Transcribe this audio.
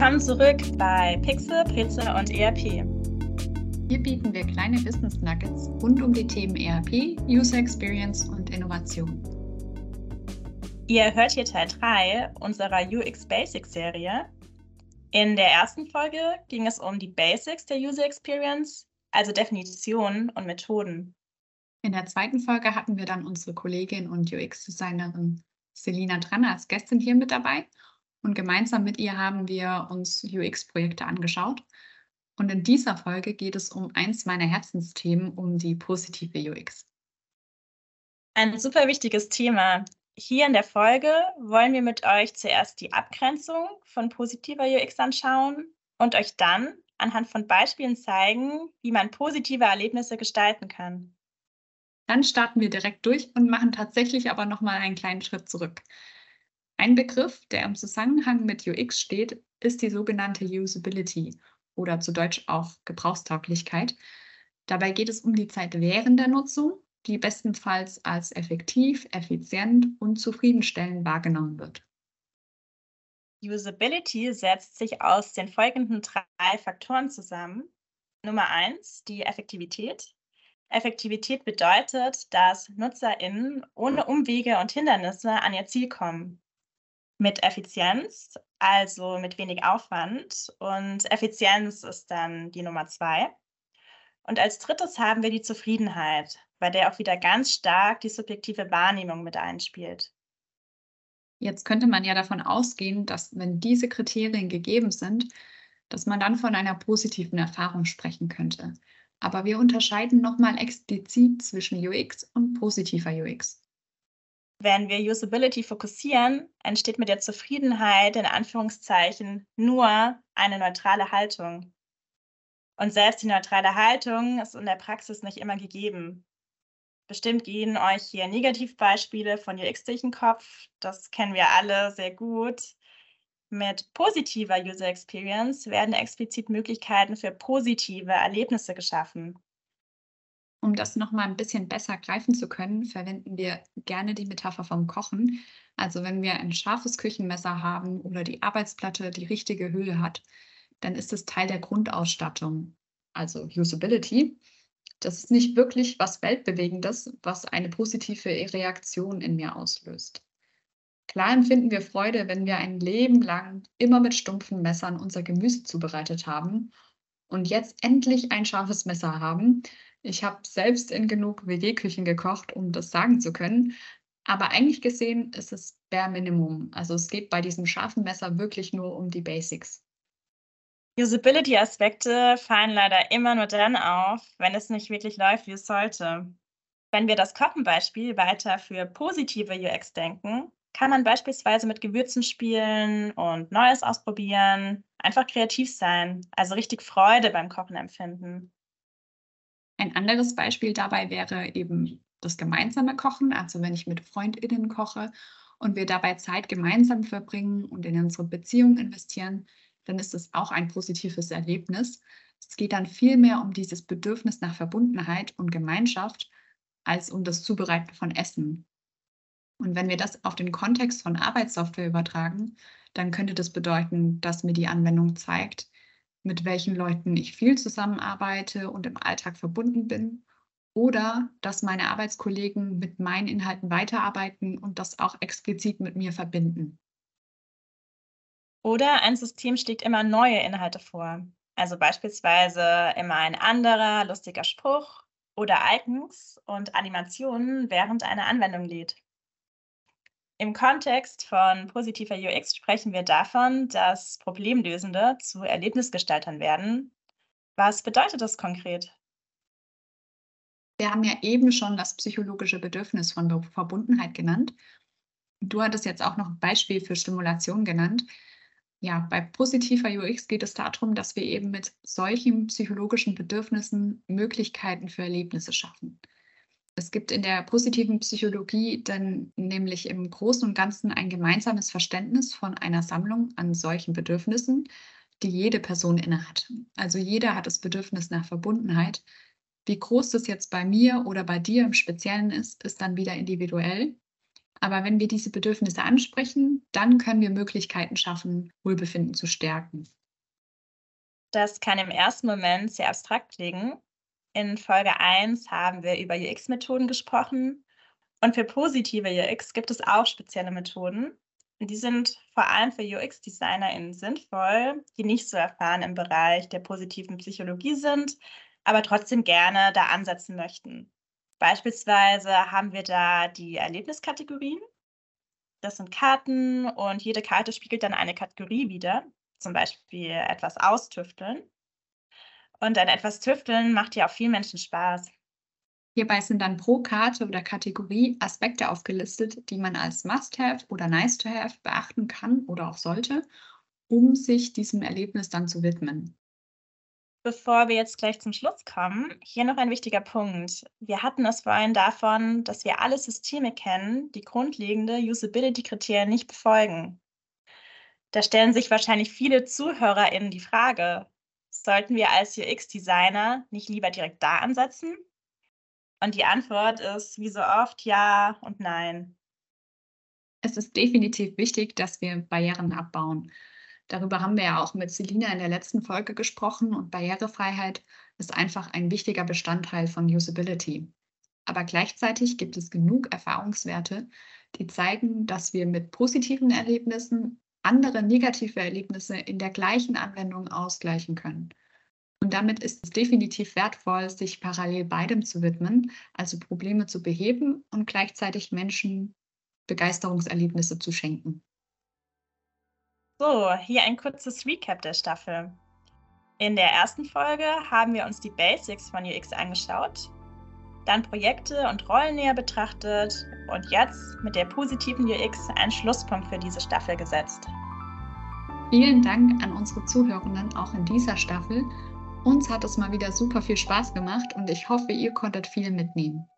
Willkommen zurück bei Pixel, Preze und ERP. Hier bieten wir kleine Business Nuggets rund um die Themen ERP, User Experience und Innovation. Ihr hört hier Teil 3 unserer UX Basics Serie. In der ersten Folge ging es um die Basics der User Experience, also Definitionen und Methoden. In der zweiten Folge hatten wir dann unsere Kollegin und UX-Designerin Selina Drenner als Gästin hier mit dabei und gemeinsam mit ihr haben wir uns UX-Projekte angeschaut. Und in dieser Folge geht es um eins meiner Herzensthemen, um die positive UX. Ein super wichtiges Thema. Hier in der Folge wollen wir mit euch zuerst die Abgrenzung von positiver UX anschauen und euch dann anhand von Beispielen zeigen, wie man positive Erlebnisse gestalten kann. Dann starten wir direkt durch und machen tatsächlich aber nochmal einen kleinen Schritt zurück. Ein Begriff, der im Zusammenhang mit UX steht, ist die sogenannte Usability oder zu Deutsch auch Gebrauchstauglichkeit. Dabei geht es um die Zeit während der Nutzung, die bestenfalls als effektiv, effizient und zufriedenstellend wahrgenommen wird. Usability setzt sich aus den folgenden drei Faktoren zusammen. Nummer eins, die Effektivität. Effektivität bedeutet, dass NutzerInnen ohne Umwege und Hindernisse an ihr Ziel kommen mit Effizienz, also mit wenig Aufwand. Und Effizienz ist dann die Nummer zwei. Und als drittes haben wir die Zufriedenheit, bei der auch wieder ganz stark die subjektive Wahrnehmung mit einspielt. Jetzt könnte man ja davon ausgehen, dass wenn diese Kriterien gegeben sind, dass man dann von einer positiven Erfahrung sprechen könnte. Aber wir unterscheiden nochmal explizit zwischen UX und positiver UX. Wenn wir Usability fokussieren, entsteht mit der Zufriedenheit in Anführungszeichen nur eine neutrale Haltung. Und selbst die neutrale Haltung ist in der Praxis nicht immer gegeben. Bestimmt gehen euch hier Negativbeispiele von UX durch den Kopf. Das kennen wir alle sehr gut. Mit positiver User Experience werden explizit Möglichkeiten für positive Erlebnisse geschaffen. Um das nochmal ein bisschen besser greifen zu können, verwenden wir gerne die Metapher vom Kochen. Also wenn wir ein scharfes Küchenmesser haben oder die Arbeitsplatte die richtige Höhe hat, dann ist es Teil der Grundausstattung, also Usability. Das ist nicht wirklich was Weltbewegendes, was eine positive Reaktion in mir auslöst. Klar empfinden wir Freude, wenn wir ein Leben lang immer mit stumpfen Messern unser Gemüse zubereitet haben und jetzt endlich ein scharfes Messer haben, ich habe selbst in genug WG-Küchen gekocht, um das sagen zu können. Aber eigentlich gesehen ist es bare Minimum. Also es geht bei diesem scharfen Messer wirklich nur um die Basics. Usability-Aspekte fallen leider immer nur dann auf, wenn es nicht wirklich läuft, wie es sollte. Wenn wir das Koppenbeispiel weiter für positive UX denken, kann man beispielsweise mit Gewürzen spielen und Neues ausprobieren, einfach kreativ sein, also richtig Freude beim Kochen empfinden. Ein anderes Beispiel dabei wäre eben das gemeinsame Kochen, also wenn ich mit Freundinnen koche und wir dabei Zeit gemeinsam verbringen und in unsere Beziehung investieren, dann ist es auch ein positives Erlebnis. Es geht dann viel mehr um dieses Bedürfnis nach Verbundenheit und Gemeinschaft als um das Zubereiten von Essen. Und wenn wir das auf den Kontext von Arbeitssoftware übertragen, dann könnte das bedeuten, dass mir die Anwendung zeigt, mit welchen Leuten ich viel zusammenarbeite und im Alltag verbunden bin. Oder dass meine Arbeitskollegen mit meinen Inhalten weiterarbeiten und das auch explizit mit mir verbinden. Oder ein System schlägt immer neue Inhalte vor. Also beispielsweise immer ein anderer lustiger Spruch oder Icons und Animationen während einer Anwendung lädt. Im Kontext von positiver UX sprechen wir davon, dass Problemlösende zu Erlebnisgestaltern werden. Was bedeutet das konkret? Wir haben ja eben schon das psychologische Bedürfnis von Verbundenheit genannt. Du hattest jetzt auch noch ein Beispiel für Stimulation genannt. Ja, bei positiver UX geht es darum, dass wir eben mit solchen psychologischen Bedürfnissen Möglichkeiten für Erlebnisse schaffen. Es gibt in der positiven Psychologie dann nämlich im Großen und Ganzen ein gemeinsames Verständnis von einer Sammlung an solchen Bedürfnissen, die jede Person innehat. Also jeder hat das Bedürfnis nach Verbundenheit. Wie groß das jetzt bei mir oder bei dir im Speziellen ist, ist dann wieder individuell. Aber wenn wir diese Bedürfnisse ansprechen, dann können wir Möglichkeiten schaffen, Wohlbefinden zu stärken. Das kann im ersten Moment sehr abstrakt klingen. In Folge 1 haben wir über UX-Methoden gesprochen und für positive UX gibt es auch spezielle Methoden. Die sind vor allem für UX-DesignerInnen sinnvoll, die nicht so erfahren im Bereich der positiven Psychologie sind, aber trotzdem gerne da ansetzen möchten. Beispielsweise haben wir da die Erlebniskategorien. Das sind Karten und jede Karte spiegelt dann eine Kategorie wieder, zum Beispiel etwas austüfteln. Und ein etwas tüfteln macht ja auch vielen Menschen Spaß. Hierbei sind dann pro Karte oder Kategorie Aspekte aufgelistet, die man als Must-Have oder Nice-to-Have beachten kann oder auch sollte, um sich diesem Erlebnis dann zu widmen. Bevor wir jetzt gleich zum Schluss kommen, hier noch ein wichtiger Punkt. Wir hatten es vorhin davon, dass wir alle Systeme kennen, die grundlegende Usability-Kriterien nicht befolgen. Da stellen sich wahrscheinlich viele ZuhörerInnen die Frage, sollten wir als UX-Designer nicht lieber direkt da ansetzen? Und die Antwort ist wie so oft ja und nein. Es ist definitiv wichtig, dass wir Barrieren abbauen. Darüber haben wir ja auch mit Selina in der letzten Folge gesprochen und Barrierefreiheit ist einfach ein wichtiger Bestandteil von Usability. Aber gleichzeitig gibt es genug Erfahrungswerte, die zeigen, dass wir mit positiven Erlebnissen andere negative Erlebnisse in der gleichen Anwendung ausgleichen können. Und damit ist es definitiv wertvoll, sich parallel beidem zu widmen, also Probleme zu beheben und gleichzeitig Menschen Begeisterungserlebnisse zu schenken. So, hier ein kurzes Recap der Staffel. In der ersten Folge haben wir uns die Basics von UX angeschaut, dann Projekte und Rollen näher betrachtet und jetzt mit der positiven UX einen Schlusspunkt für diese Staffel gesetzt. Vielen Dank an unsere Zuhörenden auch in dieser Staffel. Uns hat es mal wieder super viel Spaß gemacht und ich hoffe, ihr konntet viel mitnehmen.